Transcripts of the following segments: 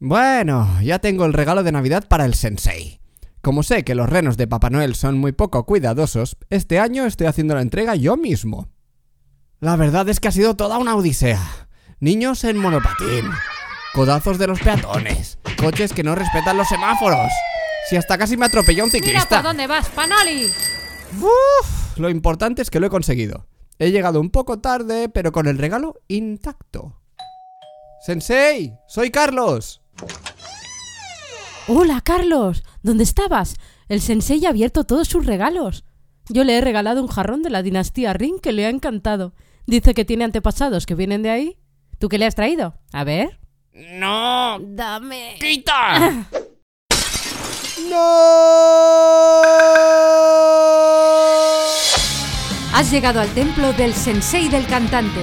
Bueno, ya tengo el regalo de Navidad para el sensei. Como sé que los renos de Papá Noel son muy poco cuidadosos, este año estoy haciendo la entrega yo mismo. La verdad es que ha sido toda una odisea. Niños en monopatín, codazos de los peatones, coches que no respetan los semáforos. Si hasta casi me atropelló un Mira ciclista. por dónde vas, Panoli. Uf, lo importante es que lo he conseguido. He llegado un poco tarde, pero con el regalo intacto. Sensei, soy Carlos. Hola, Carlos. ¿Dónde estabas? El sensei ha abierto todos sus regalos. Yo le he regalado un jarrón de la dinastía Ring que le ha encantado. Dice que tiene antepasados que vienen de ahí. ¿Tú qué le has traído? A ver. No, Dame. quita. no. Has llegado al templo del sensei del cantante.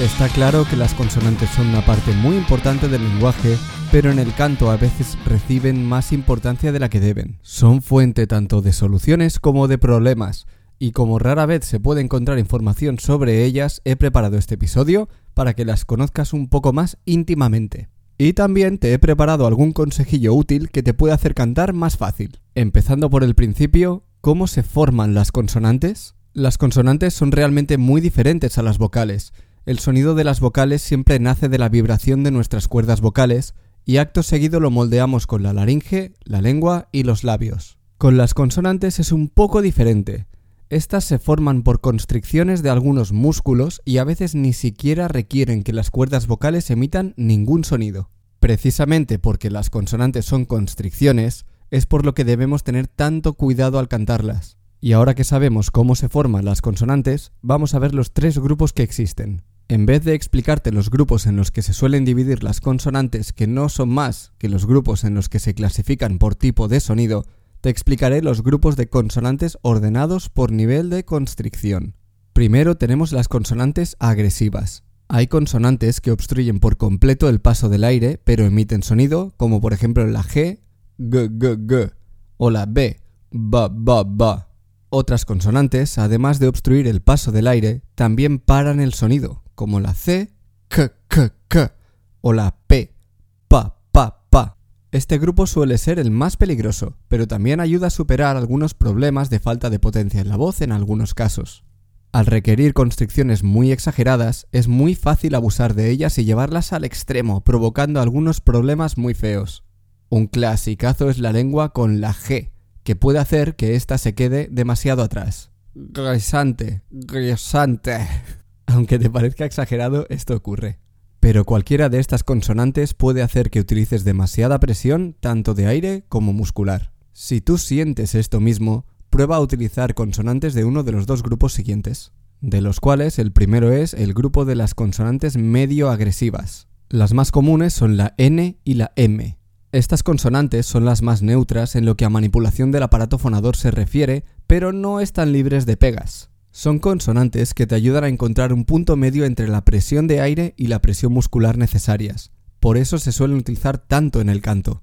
Está claro que las consonantes son una parte muy importante del lenguaje, pero en el canto a veces reciben más importancia de la que deben. Son fuente tanto de soluciones como de problemas, y como rara vez se puede encontrar información sobre ellas, he preparado este episodio para que las conozcas un poco más íntimamente. Y también te he preparado algún consejillo útil que te puede hacer cantar más fácil. Empezando por el principio, ¿cómo se forman las consonantes? Las consonantes son realmente muy diferentes a las vocales. El sonido de las vocales siempre nace de la vibración de nuestras cuerdas vocales y acto seguido lo moldeamos con la laringe, la lengua y los labios. Con las consonantes es un poco diferente. Estas se forman por constricciones de algunos músculos y a veces ni siquiera requieren que las cuerdas vocales emitan ningún sonido. Precisamente porque las consonantes son constricciones, es por lo que debemos tener tanto cuidado al cantarlas. Y ahora que sabemos cómo se forman las consonantes, vamos a ver los tres grupos que existen. En vez de explicarte los grupos en los que se suelen dividir las consonantes que no son más que los grupos en los que se clasifican por tipo de sonido, te explicaré los grupos de consonantes ordenados por nivel de constricción. Primero tenemos las consonantes agresivas. Hay consonantes que obstruyen por completo el paso del aire, pero emiten sonido, como por ejemplo la G, G, G, G, o la B, B, B, B. Otras consonantes, además de obstruir el paso del aire, también paran el sonido, como la C, K, K, K, o la P, Pa, Pa, Pa. Este grupo suele ser el más peligroso, pero también ayuda a superar algunos problemas de falta de potencia en la voz en algunos casos. Al requerir constricciones muy exageradas, es muy fácil abusar de ellas y llevarlas al extremo, provocando algunos problemas muy feos. Un clasicazo es la lengua con la G, que puede hacer que ésta se quede demasiado atrás. Grisante, grisante. Aunque te parezca exagerado, esto ocurre. Pero cualquiera de estas consonantes puede hacer que utilices demasiada presión, tanto de aire como muscular. Si tú sientes esto mismo, prueba a utilizar consonantes de uno de los dos grupos siguientes, de los cuales el primero es el grupo de las consonantes medio agresivas. Las más comunes son la N y la M. Estas consonantes son las más neutras en lo que a manipulación del aparato fonador se refiere, pero no están libres de pegas. Son consonantes que te ayudan a encontrar un punto medio entre la presión de aire y la presión muscular necesarias. Por eso se suelen utilizar tanto en el canto.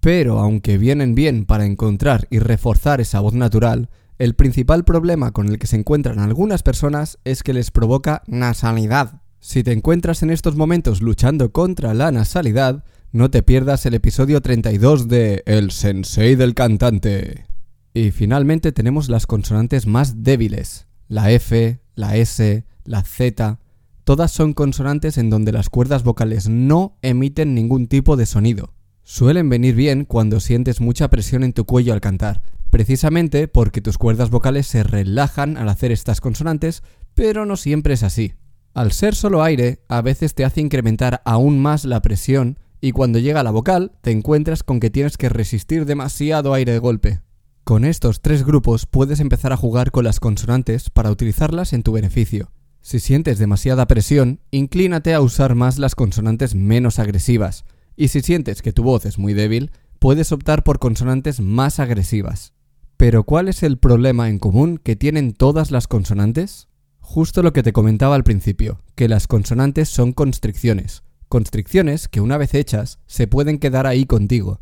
Pero aunque vienen bien para encontrar y reforzar esa voz natural, el principal problema con el que se encuentran algunas personas es que les provoca nasalidad. Si te encuentras en estos momentos luchando contra la nasalidad, no te pierdas el episodio 32 de El Sensei del Cantante. Y finalmente tenemos las consonantes más débiles, la F, la S, la Z. Todas son consonantes en donde las cuerdas vocales no emiten ningún tipo de sonido. Suelen venir bien cuando sientes mucha presión en tu cuello al cantar, precisamente porque tus cuerdas vocales se relajan al hacer estas consonantes, pero no siempre es así. Al ser solo aire, a veces te hace incrementar aún más la presión y cuando llega la vocal te encuentras con que tienes que resistir demasiado aire de golpe. Con estos tres grupos puedes empezar a jugar con las consonantes para utilizarlas en tu beneficio. Si sientes demasiada presión, inclínate a usar más las consonantes menos agresivas, y si sientes que tu voz es muy débil, puedes optar por consonantes más agresivas. Pero ¿cuál es el problema en común que tienen todas las consonantes? Justo lo que te comentaba al principio, que las consonantes son constricciones. Constricciones que una vez hechas se pueden quedar ahí contigo.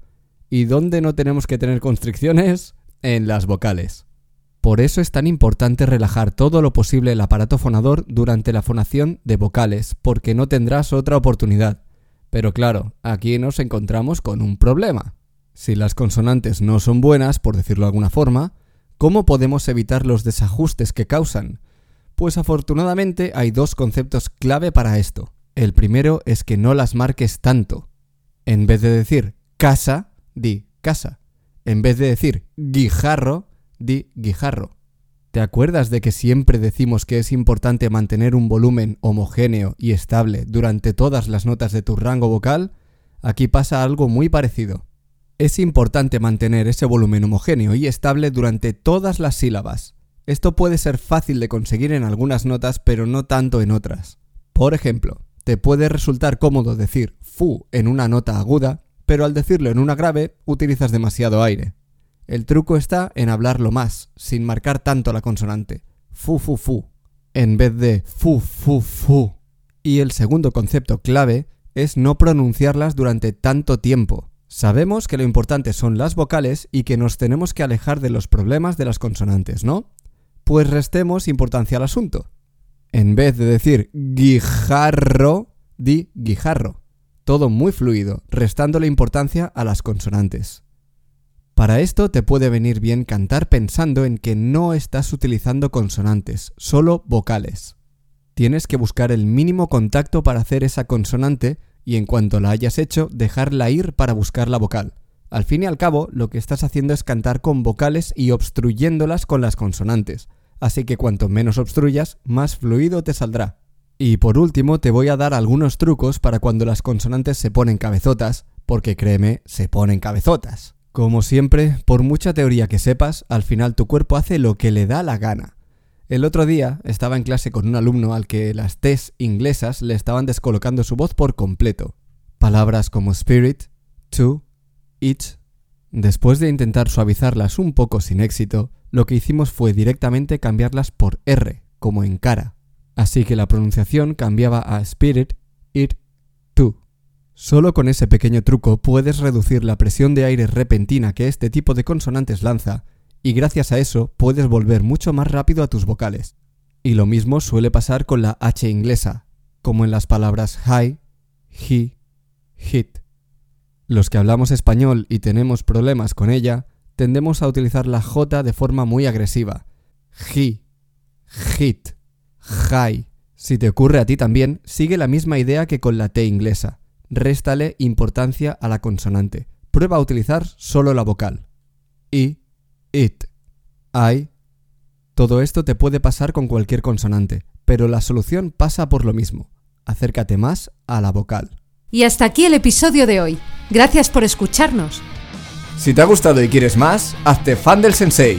¿Y dónde no tenemos que tener constricciones? En las vocales. Por eso es tan importante relajar todo lo posible el aparato fonador durante la fonación de vocales, porque no tendrás otra oportunidad. Pero claro, aquí nos encontramos con un problema. Si las consonantes no son buenas, por decirlo de alguna forma, ¿cómo podemos evitar los desajustes que causan? Pues afortunadamente hay dos conceptos clave para esto. El primero es que no las marques tanto. En vez de decir casa, di casa. En vez de decir guijarro, di guijarro. ¿Te acuerdas de que siempre decimos que es importante mantener un volumen homogéneo y estable durante todas las notas de tu rango vocal? Aquí pasa algo muy parecido. Es importante mantener ese volumen homogéneo y estable durante todas las sílabas. Esto puede ser fácil de conseguir en algunas notas, pero no tanto en otras. Por ejemplo, te puede resultar cómodo decir fu en una nota aguda, pero al decirlo en una grave utilizas demasiado aire. El truco está en hablarlo más, sin marcar tanto la consonante. Fu, fu, fu. En vez de fu, fu, fu. Y el segundo concepto clave es no pronunciarlas durante tanto tiempo. Sabemos que lo importante son las vocales y que nos tenemos que alejar de los problemas de las consonantes, ¿no? Pues restemos importancia al asunto. En vez de decir guijarro, di guijarro. Todo muy fluido, restándole importancia a las consonantes. Para esto te puede venir bien cantar pensando en que no estás utilizando consonantes, solo vocales. Tienes que buscar el mínimo contacto para hacer esa consonante y en cuanto la hayas hecho, dejarla ir para buscar la vocal. Al fin y al cabo, lo que estás haciendo es cantar con vocales y obstruyéndolas con las consonantes, así que cuanto menos obstruyas, más fluido te saldrá. Y por último, te voy a dar algunos trucos para cuando las consonantes se ponen cabezotas, porque créeme, se ponen cabezotas. Como siempre, por mucha teoría que sepas, al final tu cuerpo hace lo que le da la gana. El otro día estaba en clase con un alumno al que las T's inglesas le estaban descolocando su voz por completo. Palabras como spirit, to, it. Después de intentar suavizarlas un poco sin éxito, lo que hicimos fue directamente cambiarlas por R, como en cara. Así que la pronunciación cambiaba a spirit, it, to. Solo con ese pequeño truco puedes reducir la presión de aire repentina que este tipo de consonantes lanza y gracias a eso puedes volver mucho más rápido a tus vocales. Y lo mismo suele pasar con la H inglesa, como en las palabras hi, he, hit. Los que hablamos español y tenemos problemas con ella, tendemos a utilizar la J de forma muy agresiva. He, hit, high. Si te ocurre a ti también, sigue la misma idea que con la T inglesa. Réstale importancia a la consonante. Prueba a utilizar solo la vocal. Y it, I. Todo esto te puede pasar con cualquier consonante, pero la solución pasa por lo mismo. Acércate más a la vocal. Y hasta aquí el episodio de hoy. Gracias por escucharnos. Si te ha gustado y quieres más, hazte fan del sensei.